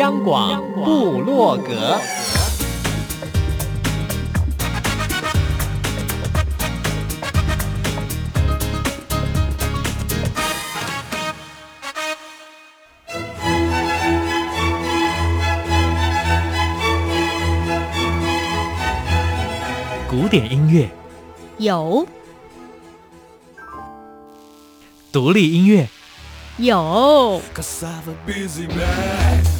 央广布洛格，古典音乐。有，独立音乐。有。民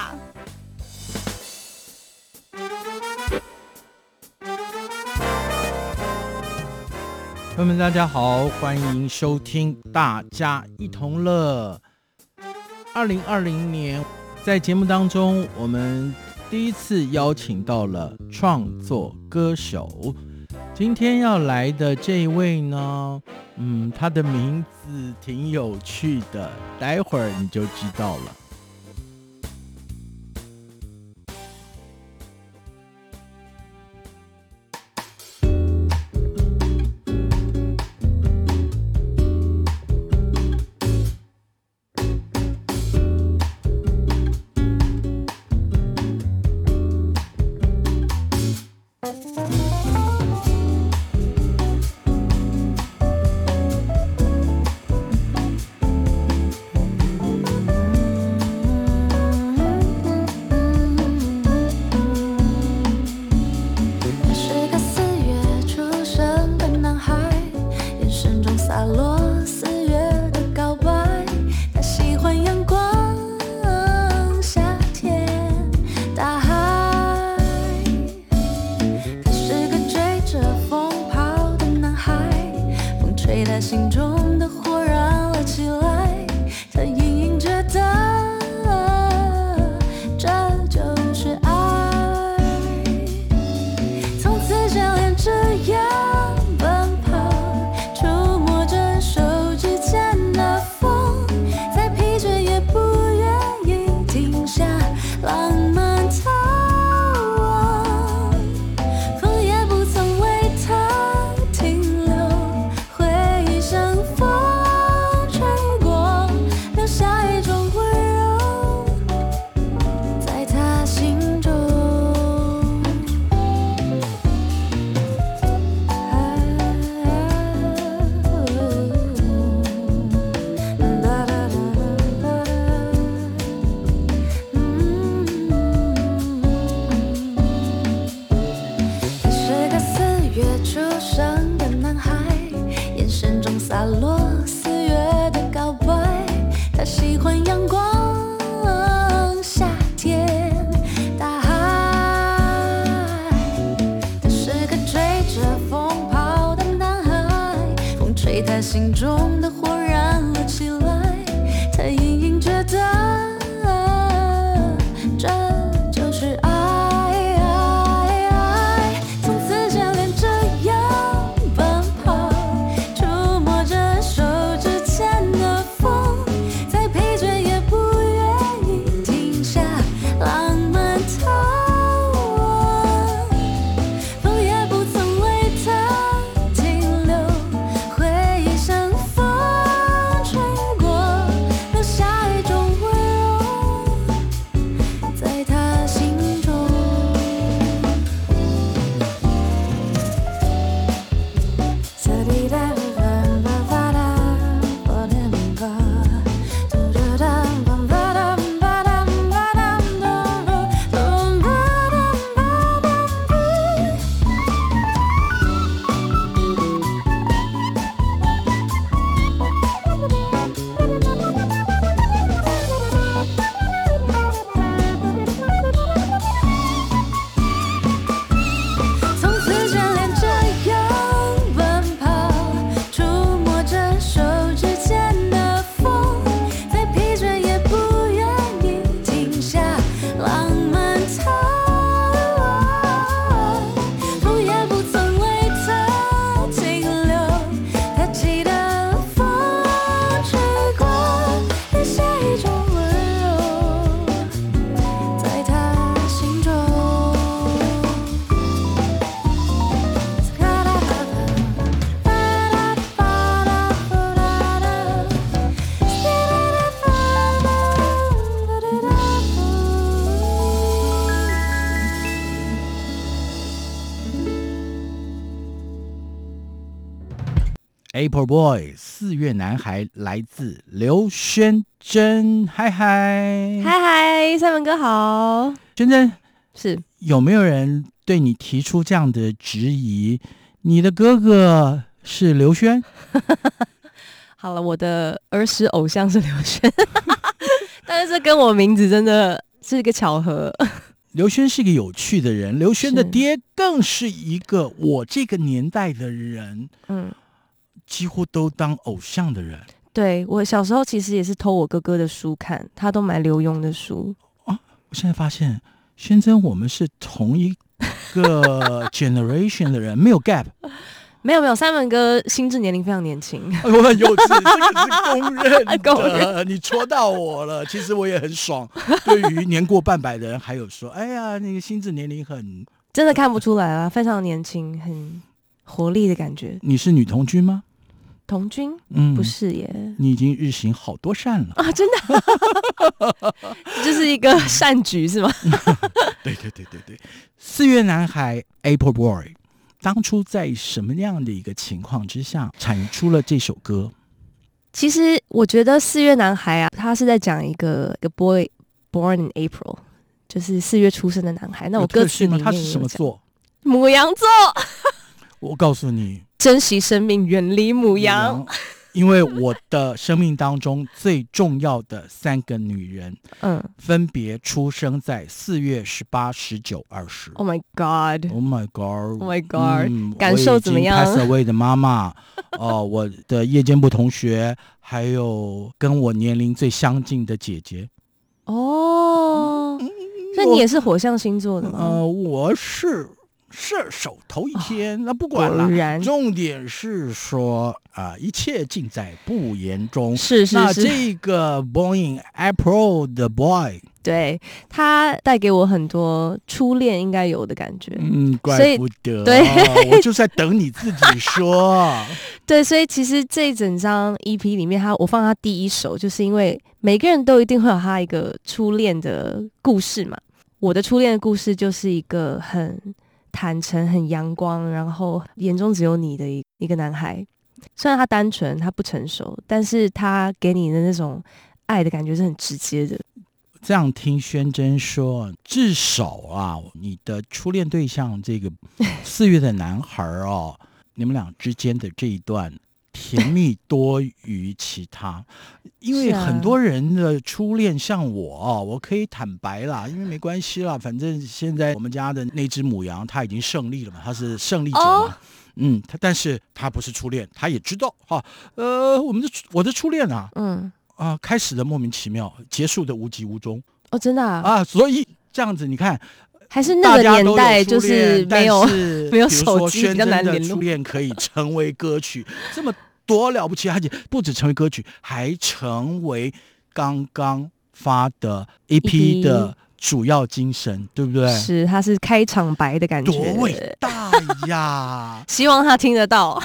朋友们，大家好，欢迎收听《大家一同乐》。二零二零年，在节目当中，我们第一次邀请到了创作歌手。今天要来的这一位呢，嗯，他的名字挺有趣的，待会儿你就知道了。April Boy 四月男孩来自刘轩真，嗨嗨嗨嗨，三文哥好，轩真是有没有人对你提出这样的质疑？你的哥哥是刘轩？好了，我的儿时偶像是刘轩，但是这跟我名字真的是一个巧合。刘轩是一个有趣的人，刘轩的爹更是一个我这个年代的人，嗯，几乎都当偶像的人。对，我小时候其实也是偷我哥哥的书看，他都买刘墉的书啊。我现在发现，先生我们是同一个 generation 的人，没有 gap。没有没有，三文哥心智年龄非常年轻。我很幼稚，这个是公认的。公认。你戳到我了，其实我也很爽。对于年过半百的人，还有说，哎呀，那个心智年龄很……真的看不出来啊，非常年轻，很活力的感觉。你是女童军吗？童军？嗯，不是耶。你已经日行好多善了啊！真的，这是一个善举是吗？对对对对对，四月男孩 April Boy。当初在什么样的一个情况之下产出了这首歌？其实我觉得四月男孩啊，他是在讲一个一个 boy born in April，就是四月出生的男孩。那我歌词里面他是什么座？母羊座。我告诉你，珍惜生命，远离母羊。因为我的生命当中最重要的三个女人，嗯，分别出生在四月十八、十九、二十。Oh my god! Oh my god! Oh my god! 嗯、感受怎么样？Pass away 的妈妈，哦，我的夜间部同学，还有跟我年龄最相近的姐姐。哦，那你也是火象星座的吗？呃，我是。射手头一天，哦、那不管了。重点是说啊、呃，一切尽在不言中。是是是。那这个 Born in April 的 boy，对他带给我很多初恋应该有的感觉。嗯，怪不得。对，我就在等你自己说。对，所以其实这一整张 EP 里面，他我放他第一首，就是因为每个人都一定会有他一个初恋的故事嘛。我的初恋的故事就是一个很。坦诚、很阳光，然后眼中只有你的一一个男孩。虽然他单纯，他不成熟，但是他给你的那种爱的感觉是很直接的。这样听宣真说，至少啊，你的初恋对象这个 四月的男孩哦，你们俩之间的这一段。甜蜜多于其他，因为很多人的初恋像我，我可以坦白啦，因为没关系啦，反正现在我们家的那只母羊它已经胜利了嘛，它是胜利者嘛，哦、嗯，它但是它不是初恋，他也知道哈，呃，我们的我的初恋啊，嗯。啊，开始的莫名其妙，结束的无疾无踪，哦，真的啊，啊，所以这样子你看。还是那个年代，就是没有 没有手机，比较难联络。初恋可以成为歌曲，这么多了不起，而且不止成为歌曲，还成为刚刚发的 EP 的主要精神，对不对？是，它是开场白的感觉，多伟大呀！希望他听得到。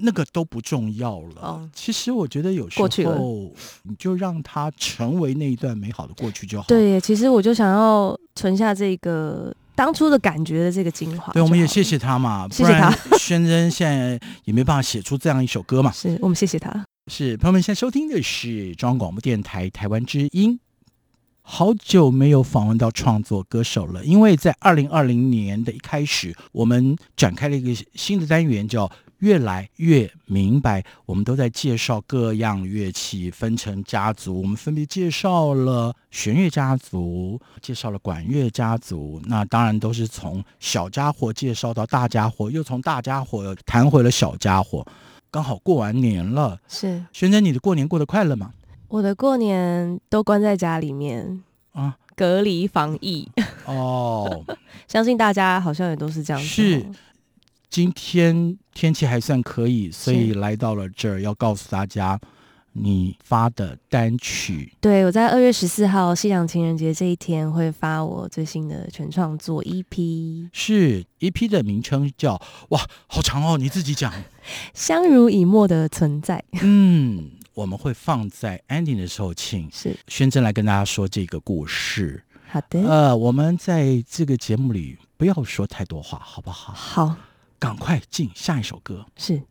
那个都不重要了。哦、其实我觉得有时候，你就让它成为那一段美好的过去就好。对，其实我就想要存下这个当初的感觉的这个精华。对，我们也谢谢他嘛，谢谢他。宣真现在也没办法写出这样一首歌嘛。是我们谢谢他。是朋友们现在收听的是中央广播电台台湾之音。好久没有访问到创作歌手了，因为在二零二零年的一开始，我们展开了一个新的单元，叫。越来越明白，我们都在介绍各样乐器，分成家族。我们分别介绍了弦乐家族，介绍了管乐家族。那当然都是从小家伙介绍到大家伙，又从大家伙谈回了小家伙。刚好过完年了，是。轩珍，你的过年过得快乐吗？我的过年都关在家里面啊，隔离防疫。哦，相信大家好像也都是这样子。是。今天天气还算可以，所以来到了这儿，要告诉大家你发的单曲。对，我在二月十四号西洋情人节这一天会发我最新的全创作 EP。是 EP 的名称叫哇，好长哦，你自己讲。相濡以沫的存在。嗯，我们会放在 ending 的时候，请是轩珍来跟大家说这个故事。好的。呃，我们在这个节目里不要说太多话，好不好？好。赶快进下一首歌。是。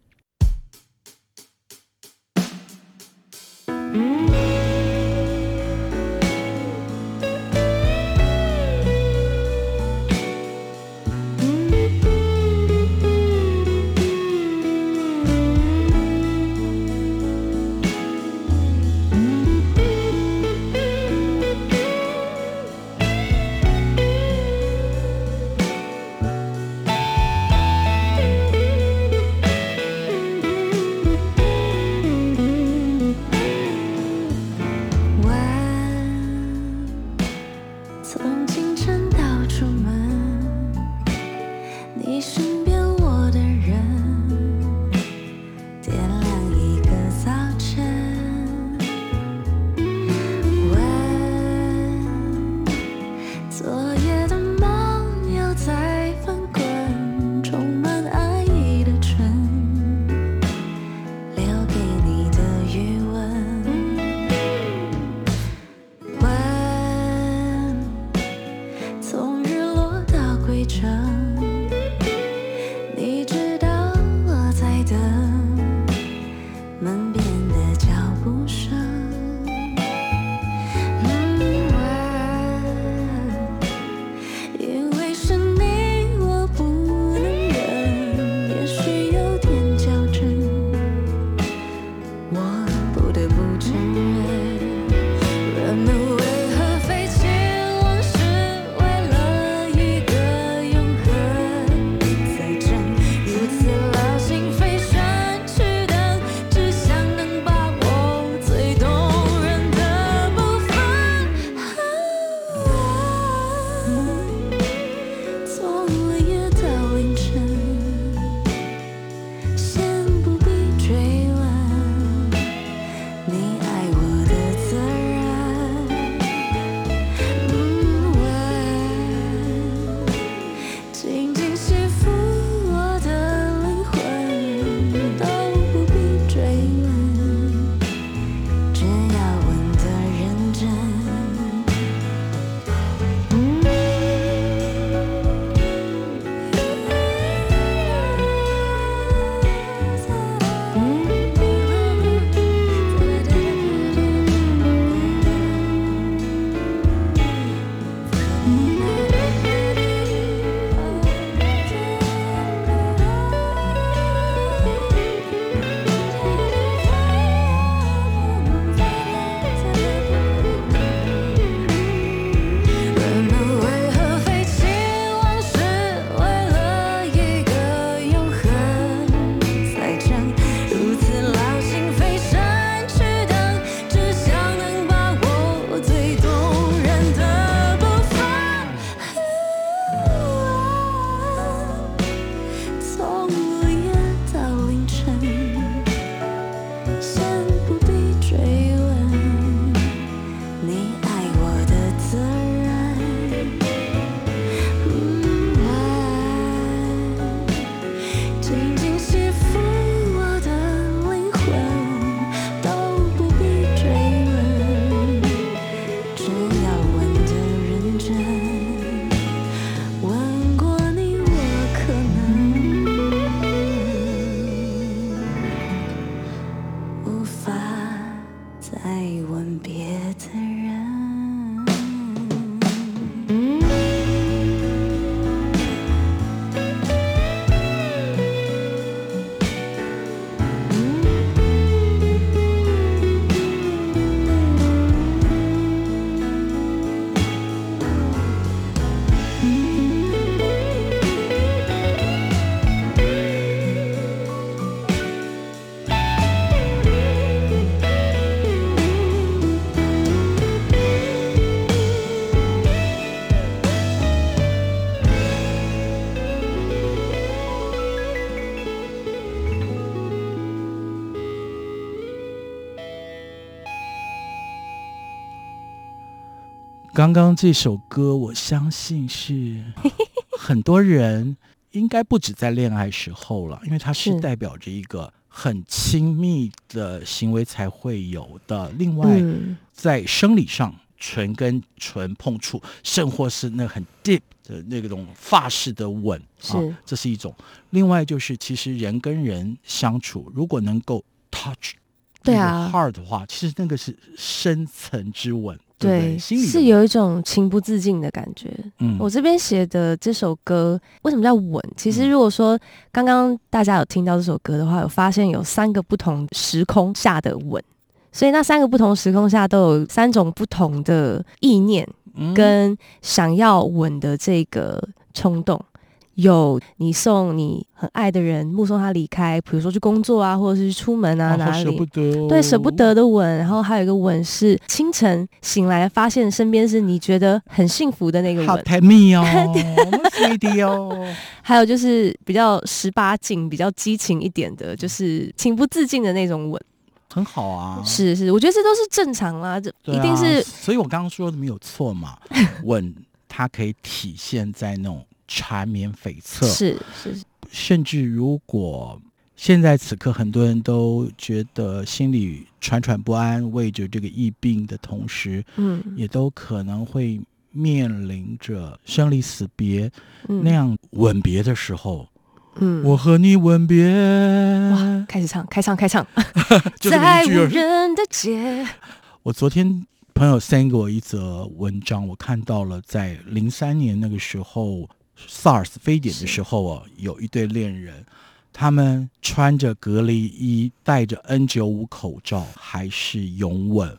刚刚这首歌，我相信是 很多人应该不止在恋爱时候了，因为它是代表着一个很亲密的行为才会有的。另外，在生理上，唇跟唇碰触，甚或是那很 deep 的那种发式的吻，啊，这是一种。另外就是，其实人跟人相处，如果能够 touch。对啊，heart 的话，其实那个是深层之吻，对心里是有一种情不自禁的感觉。嗯，我这边写的这首歌为什么叫吻？其实如果说刚刚大家有听到这首歌的话，有发现有三个不同时空下的吻，所以那三个不同时空下都有三种不同的意念跟想要吻的这个冲动。有你送你很爱的人，目送他离开，比如说去工作啊，或者是出门啊，哪里舍不得，哦，对，舍不得的吻。然后还有一个吻是清晨醒来发现身边是你觉得很幸福的那个吻，好甜蜜哦，sweetie 哦。还有就是比较十八禁、比较激情一点的，就是情不自禁的那种吻，很好啊。是是，我觉得这都是正常啦，这一定是。啊、所以我刚刚说的没有错嘛，吻它可以体现在那种。缠绵悱恻是是，甚至如果现在此刻很多人都觉得心里喘喘不安，为着这个疫病的同时，嗯，也都可能会面临着生离死别、嗯、那样吻别的时候，嗯，我和你吻别，哇，开始唱，开唱，开唱，在无人的街。我昨天朋友 send 给我一则文章，我看到了，在零三年那个时候。SARS 非典的时候哦，有一对恋人，他们穿着隔离衣，戴着 N 九五口罩，还是拥吻。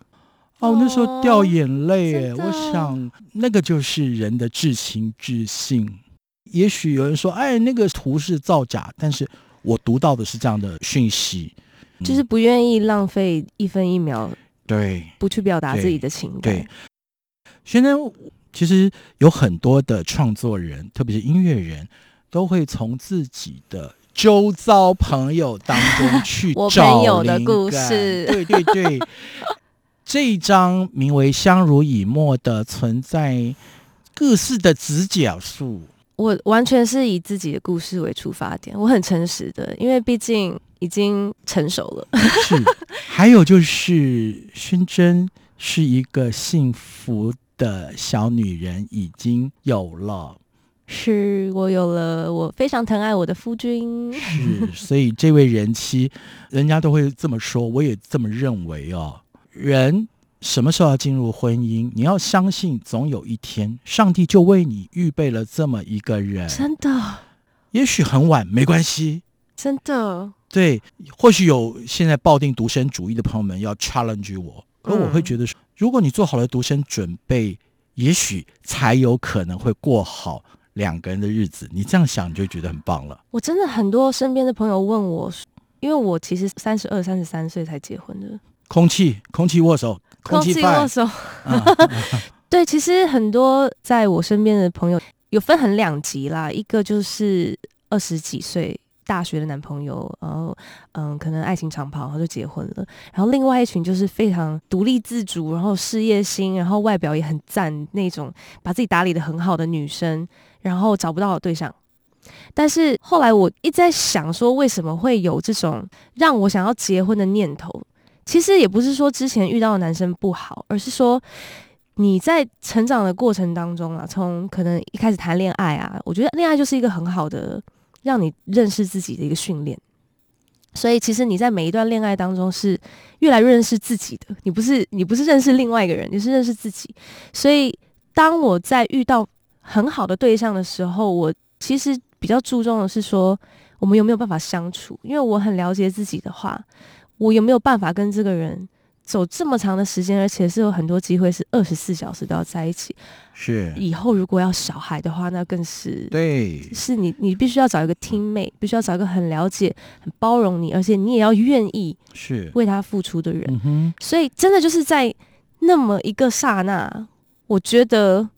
哦，那时候掉眼泪。我想，那个就是人的至情至性。也许有人说，哎，那个图是造假，但是我读到的是这样的讯息，就是不愿意浪费一分一秒，对，不去表达自己的情感。对，现在。其实有很多的创作人，特别是音乐人，都会从自己的周遭朋友当中 去找朋友的故事。对对对，这一张名为《相濡以沫》的存在各式的直角数，我完全是以自己的故事为出发点，我很诚实的，因为毕竟已经成熟了。是，还有就是薰珍是一个幸福的小女人已经有了，是我有了，我非常疼爱我的夫君。是，所以这位人妻，人家都会这么说，我也这么认为哦。人什么时候要进入婚姻？你要相信，总有一天，上帝就为你预备了这么一个人。真的，也许很晚，没关系。真的，对，或许有现在抱定独身主义的朋友们要 challenge 我。可我会觉得说，如果你做好了独身准备，也许才有可能会过好两个人的日子。你这样想，你就觉得很棒了。我真的很多身边的朋友问我，因为我其实三十二、三十三岁才结婚的。空气，空气握手，空气握手。嗯、对，其实很多在我身边的朋友有分很两极啦，一个就是二十几岁。大学的男朋友，然后嗯，可能爱情长跑，然后就结婚了。然后另外一群就是非常独立自主，然后事业心，然后外表也很赞那种，把自己打理得很好的女生，然后找不到对象。但是后来我一直在想，说为什么会有这种让我想要结婚的念头？其实也不是说之前遇到的男生不好，而是说你在成长的过程当中啊，从可能一开始谈恋爱啊，我觉得恋爱就是一个很好的。让你认识自己的一个训练，所以其实你在每一段恋爱当中是越来越认识自己的。你不是你不是认识另外一个人，你是认识自己。所以当我在遇到很好的对象的时候，我其实比较注重的是说，我们有没有办法相处。因为我很了解自己的话，我有没有办法跟这个人走这么长的时间，而且是有很多机会是二十四小时都要在一起。是以后如果要小孩的话，那更是对。是你你必须要找一个 teammate，必须要找一个很了解、很包容你，而且你也要愿意是为他付出的人。嗯。所以真的就是在那么一个刹那，我觉得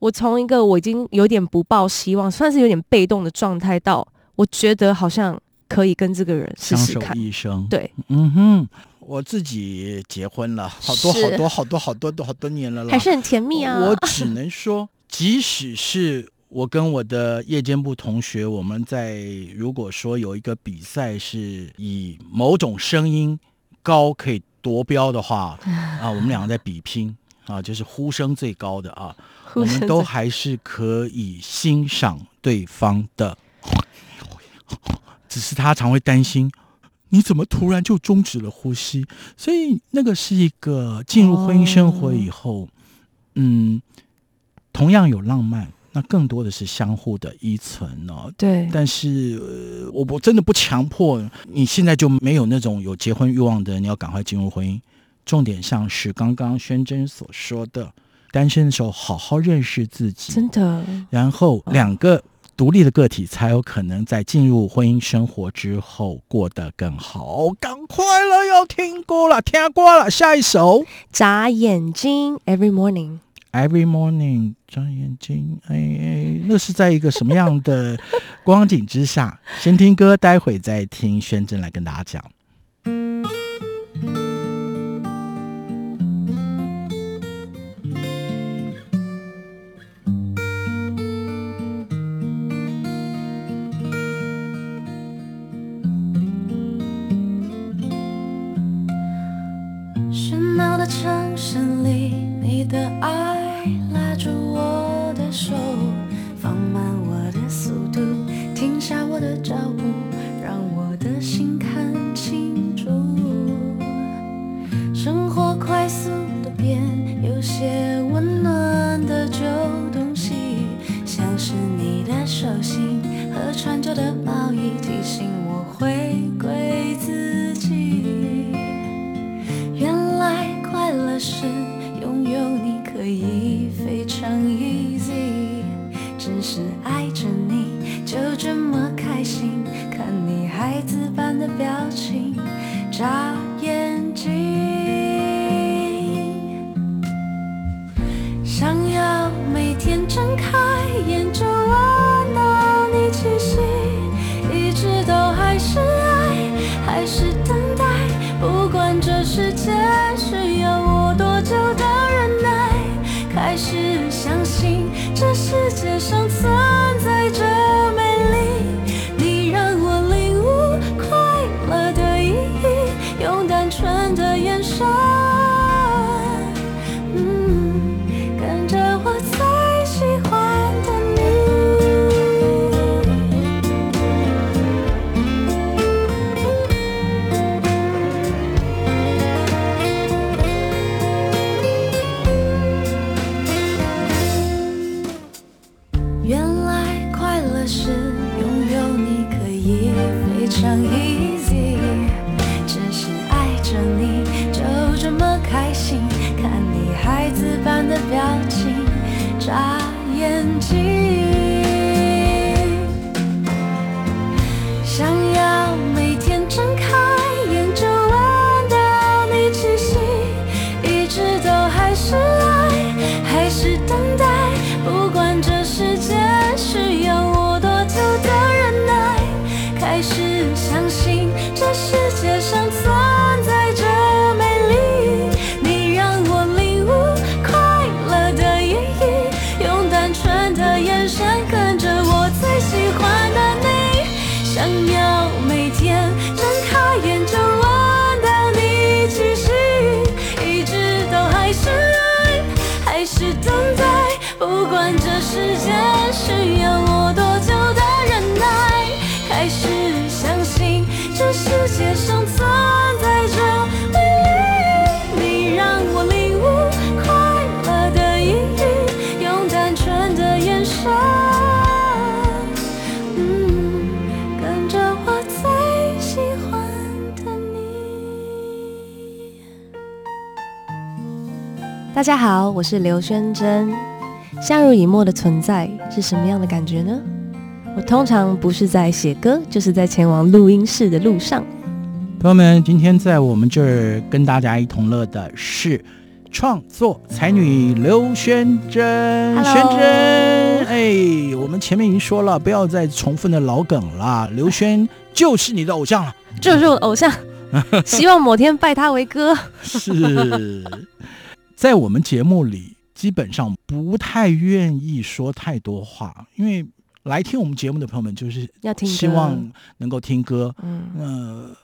我从一个我已经有点不抱希望，算是有点被动的状态，到我觉得好像可以跟这个人试试看。相守一生。对，嗯哼。我自己结婚了好多好多好多好多多好多年了啦，还是很甜蜜啊！我只能说，即使是我跟我的夜间部同学，我们在如果说有一个比赛是以某种声音高可以夺标的话 啊，我们两个在比拼啊，就是呼声最高的啊，我们都还是可以欣赏对方的，只是他常会担心。你怎么突然就终止了呼吸？所以那个是一个进入婚姻生活以后，哦、嗯，同样有浪漫，那更多的是相互的依存哦。对，但是、呃、我我真的不强迫你现在就没有那种有结婚欲望的人，你要赶快进入婚姻。重点像是刚刚宣真所说的，单身的时候好好认识自己，真的，然后两个。独立的个体才有可能在进入婚姻生活之后过得更好。赶快了，要听歌了，听歌了，下一首。眨眼睛，Every morning，Every morning，眨眼睛，哎哎，那是在一个什么样的光景之下？先听歌，待会再听宣真来跟大家讲。孩子般的表情，眨眼睛，想要每天睁开眼就家好，我是刘宣真。相濡以沫的存在是什么样的感觉呢？我通常不是在写歌，就是在前往录音室的路上。朋友们，今天在我们这儿跟大家一同乐的是创作才女刘宣真。Hello 宣真，哎，我们前面已经说了，不要再重复的老梗了。刘轩就是你的偶像了，就是我的偶像，希望某天拜他为哥。是。在我们节目里，基本上不太愿意说太多话，因为来听我们节目的朋友们就是要听，希望能够听歌。嗯，呃，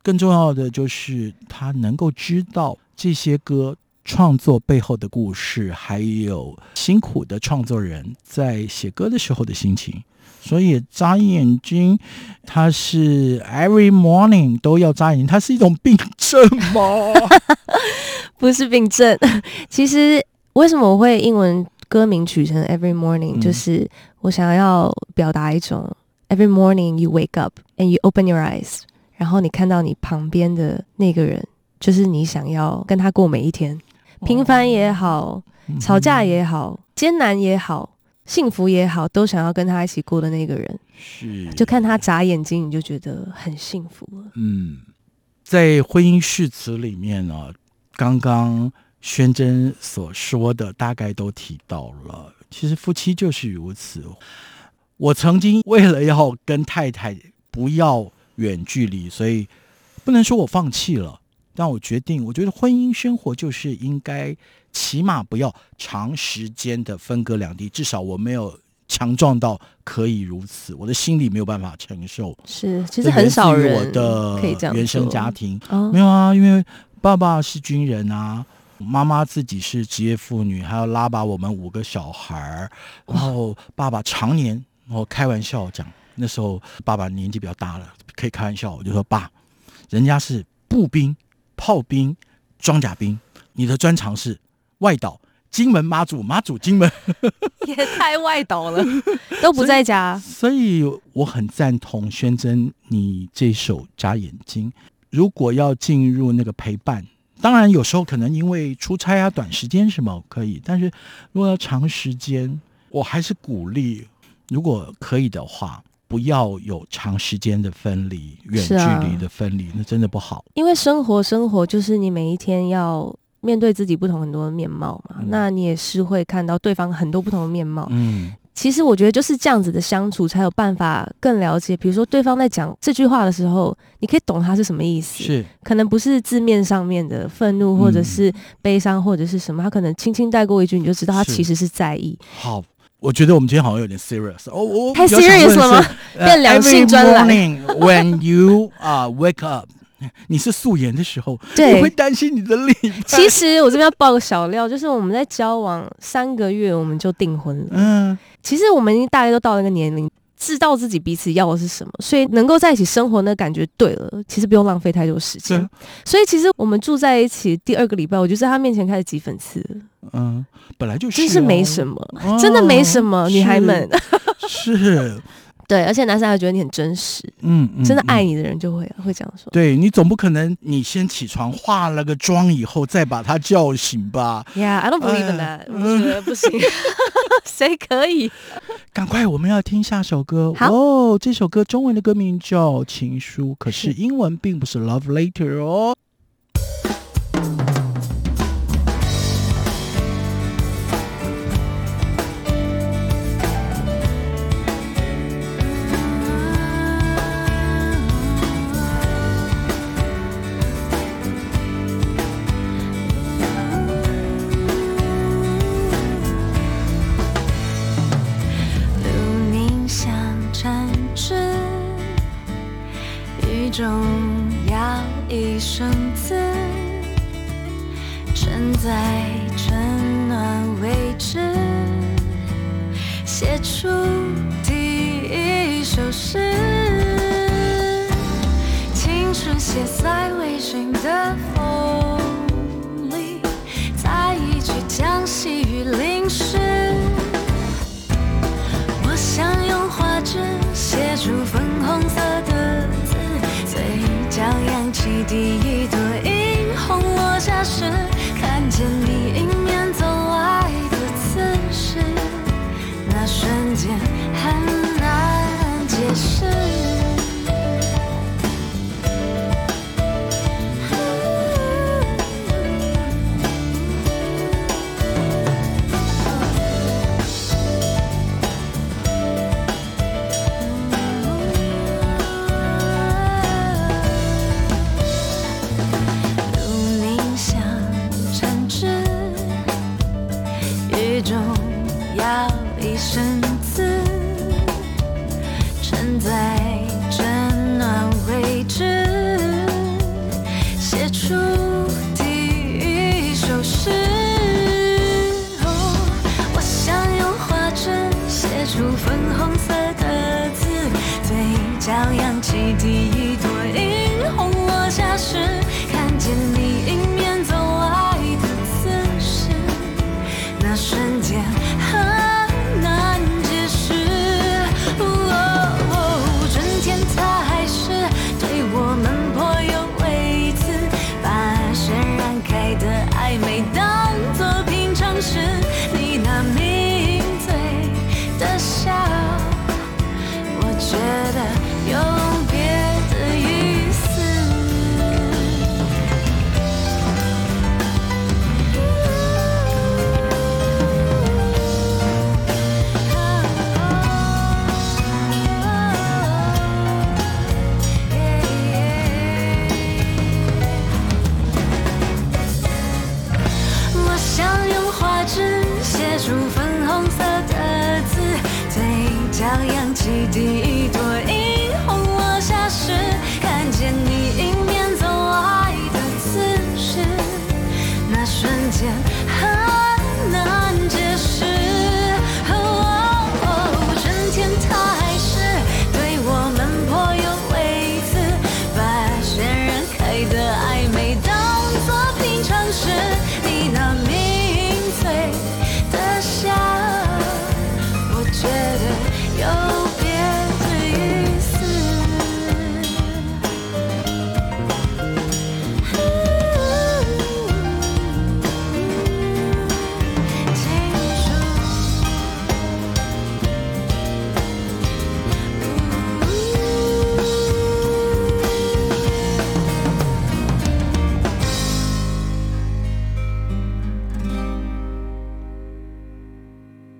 更重要的就是他能够知道这些歌创作背后的故事，还有辛苦的创作人在写歌的时候的心情。所以眨眼睛，它是 every morning 都要眨眼睛，它是一种病症吗？不是病症。其实为什么我会英文歌名取成 every morning，、嗯、就是我想要表达一种 every morning you wake up and you open your eyes，然后你看到你旁边的那个人，就是你想要跟他过每一天，平凡也好，吵架也好，艰难也好。幸福也好，都想要跟他一起过的那个人，是就看他眨眼睛，你就觉得很幸福了。嗯，在婚姻誓词里面呢、啊，刚刚宣真所说的大概都提到了。其实夫妻就是如此。我曾经为了要跟太太不要远距离，所以不能说我放弃了，但我决定，我觉得婚姻生活就是应该。起码不要长时间的分隔两地，至少我没有强壮到可以如此，我的心里没有办法承受。是，其实很少人我的。原生家庭没有啊，因为爸爸是军人啊，妈妈自己是职业妇女，还要拉拔我们五个小孩儿，然后爸爸常年，我开玩笑讲，那时候爸爸年纪比较大了，可以开玩笑，我就说爸，人家是步兵、炮兵、装甲兵，你的专长是。外岛，金门妈祖，妈祖金门，也太外岛了，都不在家。所以，所以我很赞同宣真你这首《眨眼睛》。如果要进入那个陪伴，当然有时候可能因为出差啊、短时间什么可以，但是如果要长时间，我还是鼓励，如果可以的话，不要有长时间的分离、远距离的分离，啊、那真的不好。因为生活，生活就是你每一天要。面对自己不同很多的面貌嘛，嗯，那你也是会看到对方很多不同的面貌。嗯，其实我觉得就是这样子的相处，才有办法更了解。比如说对方在讲这句话的时候，你可以懂他是什么意思。是，可能不是字面上面的愤怒，或者是悲伤，或者是什么，他可能轻轻带过一句，你就知道他其实是在意。好，我觉得我们今天好像有点 serious 哦，我太 serious 了吗？变良性专栏。Every morning when you 啊 wake up。你是素颜的时候，对，我会担心你的另一半。其实我这边要爆个小料，就是我们在交往三个月，我们就订婚了。嗯，其实我们已经大概都到那个年龄，知道自己彼此要的是什么，所以能够在一起生活，那感觉对了。其实不用浪费太多时间。所以其实我们住在一起第二个礼拜，我就在他面前开始挤粉刺。嗯，本来就是、哦，真是没什么，哦、真的没什么，女孩们是。是对，而且男生还觉得你很真实，嗯，嗯，真的爱你的人就会、嗯、会这样说。对，你总不可能你先起床化了个妆以后再把他叫醒吧？Yeah, I don't believe in that、不行，谁可以？赶快，我们要听下首歌。哦，这首歌中文的歌名叫《情书》，可是英文并不是 Love Letter 哦。重要一生子，正在春暖未知，写出第一首诗，青春写在微醺的风里，在一曲将细雨淋湿，我想用画纸写出粉红色。当扬起第一朵樱红落下时看见你迎面走来的姿势那瞬间很难解释。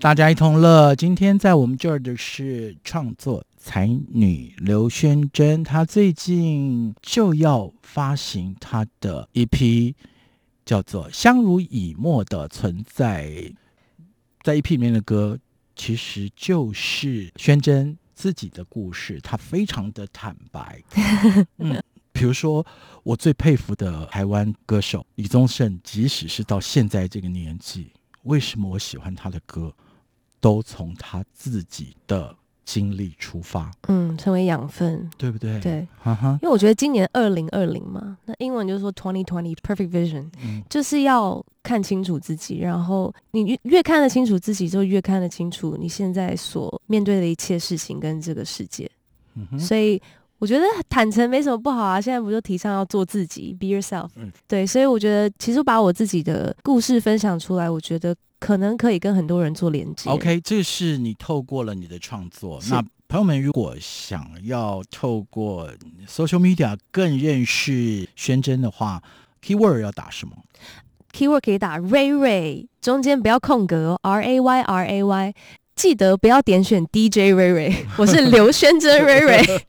大家一同乐。今天在我们这儿的是创作才女刘宣珍，她最近就要发行她的一批叫做《相濡以沫的存在》。在 EP 里面的歌，其实就是宣珍自己的故事，她非常的坦白。嗯，比如说我最佩服的台湾歌手李宗盛，即使是到现在这个年纪，为什么我喜欢他的歌？都从他自己的经历出发，嗯，成为养分，对不对？对，哈哈。因为我觉得今年二零二零嘛，那英文就是说 twenty twenty perfect vision，嗯，就是要看清楚自己，然后你越越看得清楚自己，就越看得清楚你现在所面对的一切事情跟这个世界。所以我觉得坦诚没什么不好啊。现在不就提倡要做自己，be yourself，嗯，对，所以我觉得其实把我自己的故事分享出来，我觉得。可能可以跟很多人做连接。OK，这是你透过了你的创作。那朋友们如果想要透过 social media 更认识宣真的话，keyword 要打什么？keyword 可以打 Ray Ray，中间不要空格哦，R A Y R A Y。记得不要点选 DJ Ray Ray，我是刘轩珍 Ray Ray。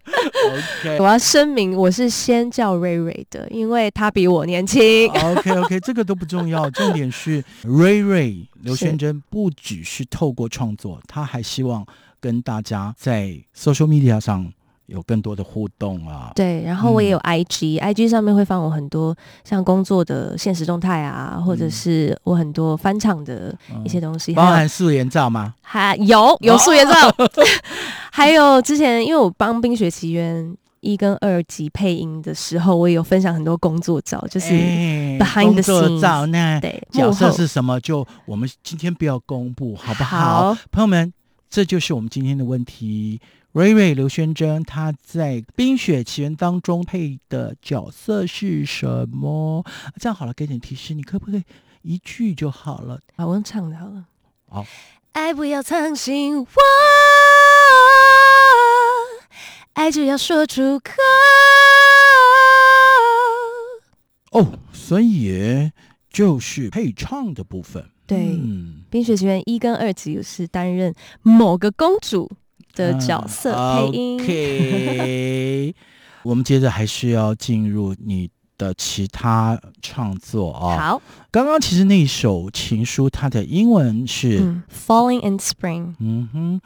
OK，我要声明，我是先叫 Ray Ray 的，因为他比我年轻。OK OK，这个都不重要，重点是 Ray Ray 刘轩真不只是透过创作，他还希望跟大家在 social media 上。有更多的互动啊，对，然后我也有 IG，IG、嗯、IG 上面会放我很多像工作的现实动态啊，嗯、或者是我很多翻唱的一些东西，嗯、包含素颜照吗？还有有素颜照，哦、还有之前因为我帮《冰雪奇缘》一跟二集配音的时候，我也有分享很多工作照，就是 behind the scenes，工作照，那对角色是什么？就我们今天不要公布，好不好？好朋友们，这就是我们今天的问题。瑞瑞刘轩珍，他在《冰雪奇缘》当中配的角色是什么？这样好了，给点提示，你可不可以一句就好了？啊，我用唱的好了。好，爱不要藏心窝，爱就要说出口。哦，所以就是配唱的部分。对，嗯，《冰雪奇缘》一跟二集是担任某个公主的角色配音。OK，我们接着还是要进入你的其他创作啊。好，刚刚其实那首情书，它的英文是、嗯、Falling in Spring。嗯哼。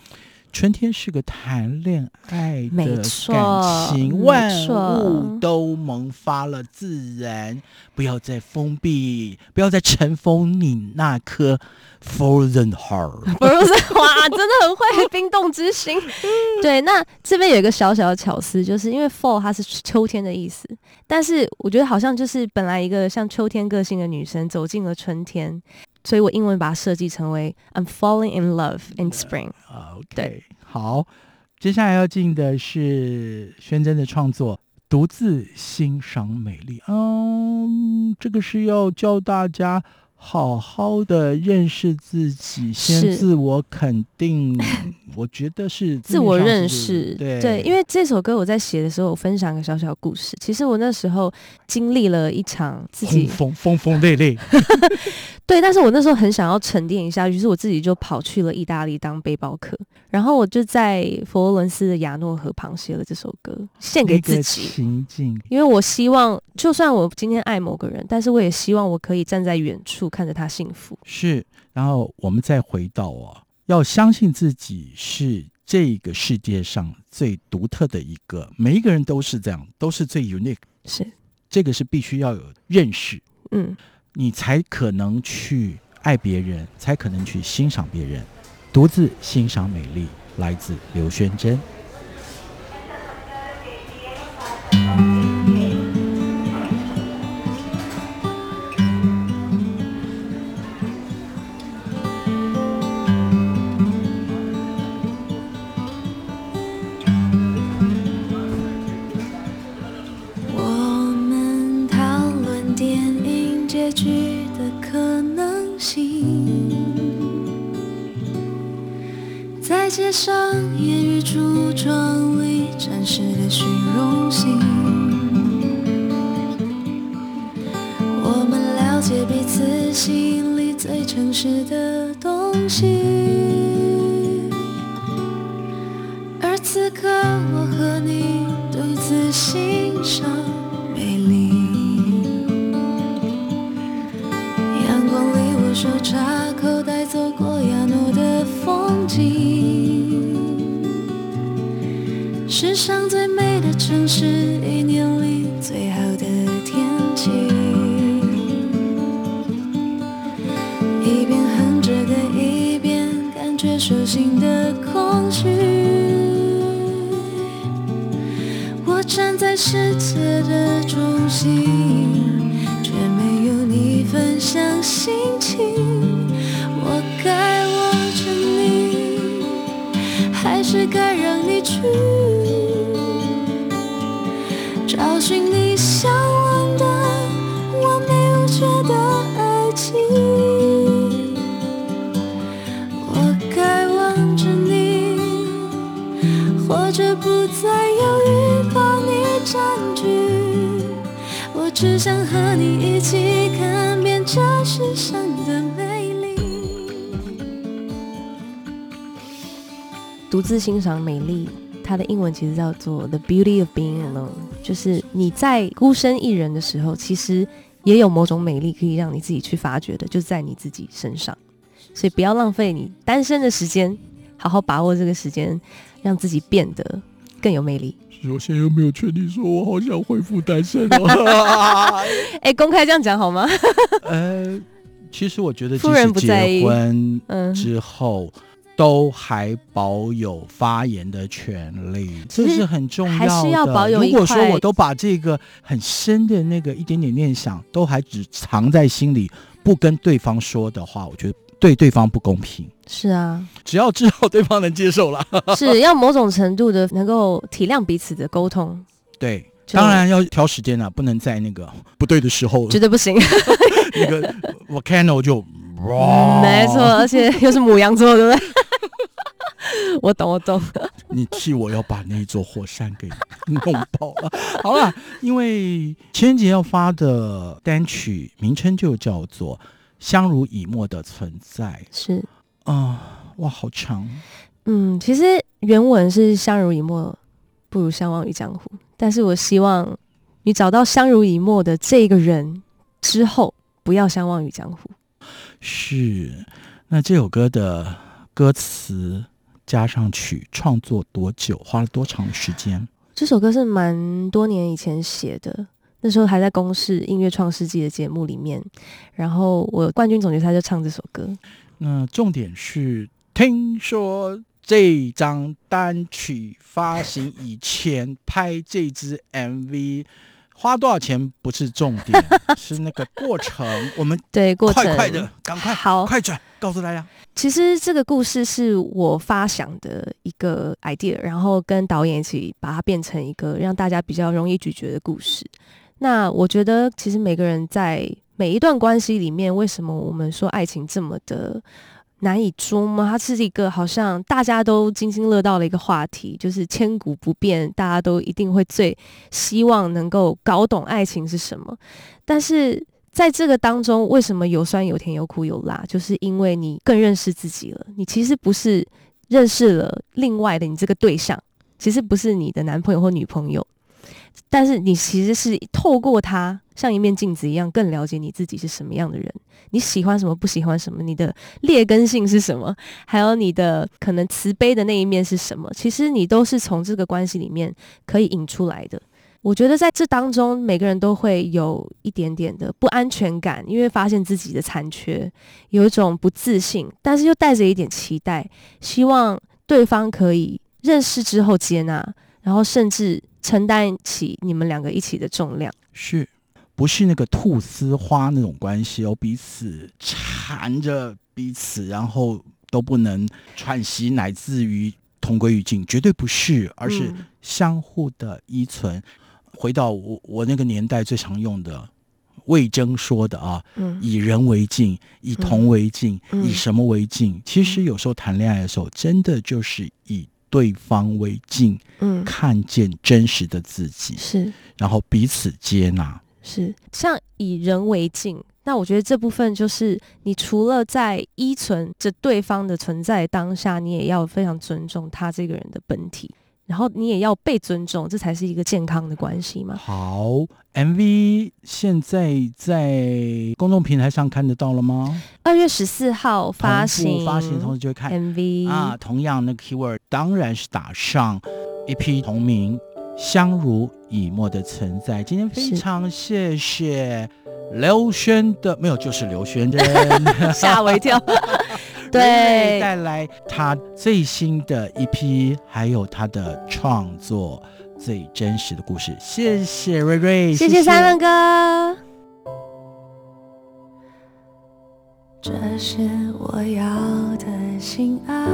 春天是个谈恋爱的感情，万物都萌发了自然，不要再封闭，不要再尘封你那颗 frozen heart。frozen 哇，真的很会冰冻之心。对，那这边有一个小小的巧思，就是因为 fall 它是秋天的意思，但是我觉得好像就是本来一个像秋天个性的女生走进了春天。所以我英文把它设计成为 I'm falling in love in spring。OK，对，好，接下来要进的是宣真的创作，独自欣赏美丽。嗯，这个是要教大家。好好的认识自己，先自我肯定。我觉得是自我认识，对对。因为这首歌我在写的时候，我分享一个小小故事。其实我那时候经历了一场自己轰轰轰轰烈烈，对。但是我那时候很想要沉淀一下，于是我自己就跑去了意大利当背包客，然后我就在佛罗伦斯的亚诺河旁写了这首歌，献给自己。情境，因为我希望，就算我今天爱某个人，但是我也希望我可以站在远处。看着他幸福是，然后我们再回到啊，要相信自己是这个世界上最独特的一个，每一个人都是这样，都是最 unique。是，这个是必须要有认识，嗯，你才可能去爱别人，才可能去欣赏别人。独自欣赏美丽，来自刘轩珍。上言语橱窗里展示的虚荣心，我们了解彼此心里最诚实的东西，而此刻我和你独自欣赏美丽。阳光里我手插世上最美的城市，一年里最好的天气。一边哼着歌，一边感觉手心的空虚。我站在世界的中心。只想和你一起看遍。这世上的美丽，独自欣赏美丽。它的英文其实叫做 The Beauty of Being Alone，就是你在孤身一人的时候，其实也有某种美丽可以让你自己去发掘的，就在你自己身上。所以不要浪费你单身的时间，好好把握这个时间，让自己变得更有魅力。我现在又没有确定，说我好想恢复单身哦。哎、欸，公开这样讲好吗？呃，其实我觉得，夫人不。结婚之后，都还保有发言的权利，这是很重要的。还是要保有。如果说我都把这个很深的那个一点点念想，都还只藏在心里，不跟对方说的话，我觉得。对对方不公平，是啊，只要知道对方能接受了，是要某种程度的能够体谅彼此的沟通。对，当然要挑时间了，不能在那个不对的时候，绝对不行。那个我 volcano 就哇，没错，而且又是母羊座，对不对？我懂，我懂。你替我要把那座火山给弄爆了。好了，因为情人节要发的单曲名称就叫做。相濡以沫的存在是啊、呃，哇，好长。嗯，其实原文是相濡以沫，不如相忘于江湖。但是我希望你找到相濡以沫的这个人之后，不要相忘于江湖。是，那这首歌的歌词加上曲创作多久？花了多长的时间？这首歌是蛮多年以前写的。那时候还在公视音乐创世纪的节目里面，然后我冠军总决赛就唱这首歌。那重点是，听说这张单曲发行以前拍这支 MV 花多少钱不是重点，是那个过程。我们 对过程快快的，赶快好快转告诉大家。其实这个故事是我发想的一个 idea，然后跟导演一起把它变成一个让大家比较容易咀嚼的故事。那我觉得，其实每个人在每一段关系里面，为什么我们说爱情这么的难以捉摸？它是一个好像大家都津津乐道的一个话题，就是千古不变，大家都一定会最希望能够搞懂爱情是什么。但是在这个当中，为什么有酸有甜有苦有辣？就是因为你更认识自己了。你其实不是认识了另外的你这个对象，其实不是你的男朋友或女朋友。但是你其实是透过他，像一面镜子一样，更了解你自己是什么样的人，你喜欢什么，不喜欢什么，你的劣根性是什么，还有你的可能慈悲的那一面是什么，其实你都是从这个关系里面可以引出来的。我觉得在这当中，每个人都会有一点点的不安全感，因为发现自己的残缺，有一种不自信，但是又带着一点期待，希望对方可以认识之后接纳，然后甚至。承担起你们两个一起的重量，是不是那个菟丝花那种关系哦？彼此缠着彼此，然后都不能喘息，乃至于同归于尽，绝对不是，而是相互的依存。嗯、回到我我那个年代最常用的，魏征说的啊，嗯，以人为镜，以铜为镜，嗯、以什么为镜？其实有时候谈恋爱的时候，真的就是以对方为镜，嗯，看见真实的自己，是，然后彼此接纳，是像以人为镜。那我觉得这部分就是，你除了在依存着对方的存在当下，你也要非常尊重他这个人的本体。然后你也要被尊重，这才是一个健康的关系嘛。好，MV 现在在公众平台上看得到了吗？二月十四号发行，发行同时就会看 MV 啊。同样那 keyword 当然是打上一批同名《相濡以沫的存在》。今天非常谢谢刘轩的，没有就是刘轩的，吓我一跳。对，带来他最新的一批，还有他的创作最真实的故事。谢谢瑞瑞，谢谢三文哥。这是我要的心安，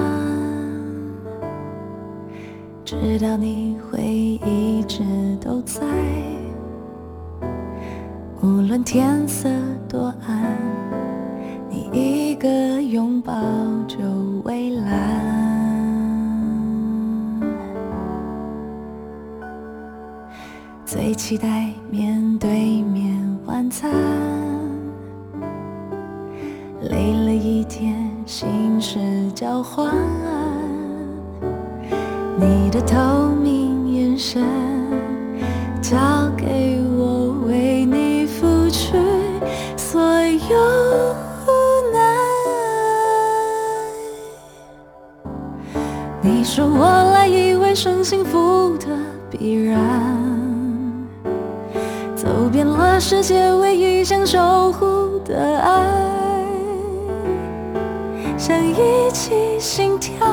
知道你会一直都在，无论天色多暗。你一个拥抱就蔚蓝，最期待面对面晚餐，累了一天心事交换，你的透明眼神交给我来以为生幸福的必然，走遍了世界，唯一想守护的爱，想一起心跳，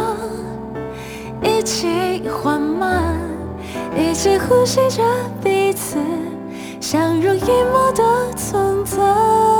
一起缓慢，一起呼吸着彼此相濡以沫的存在。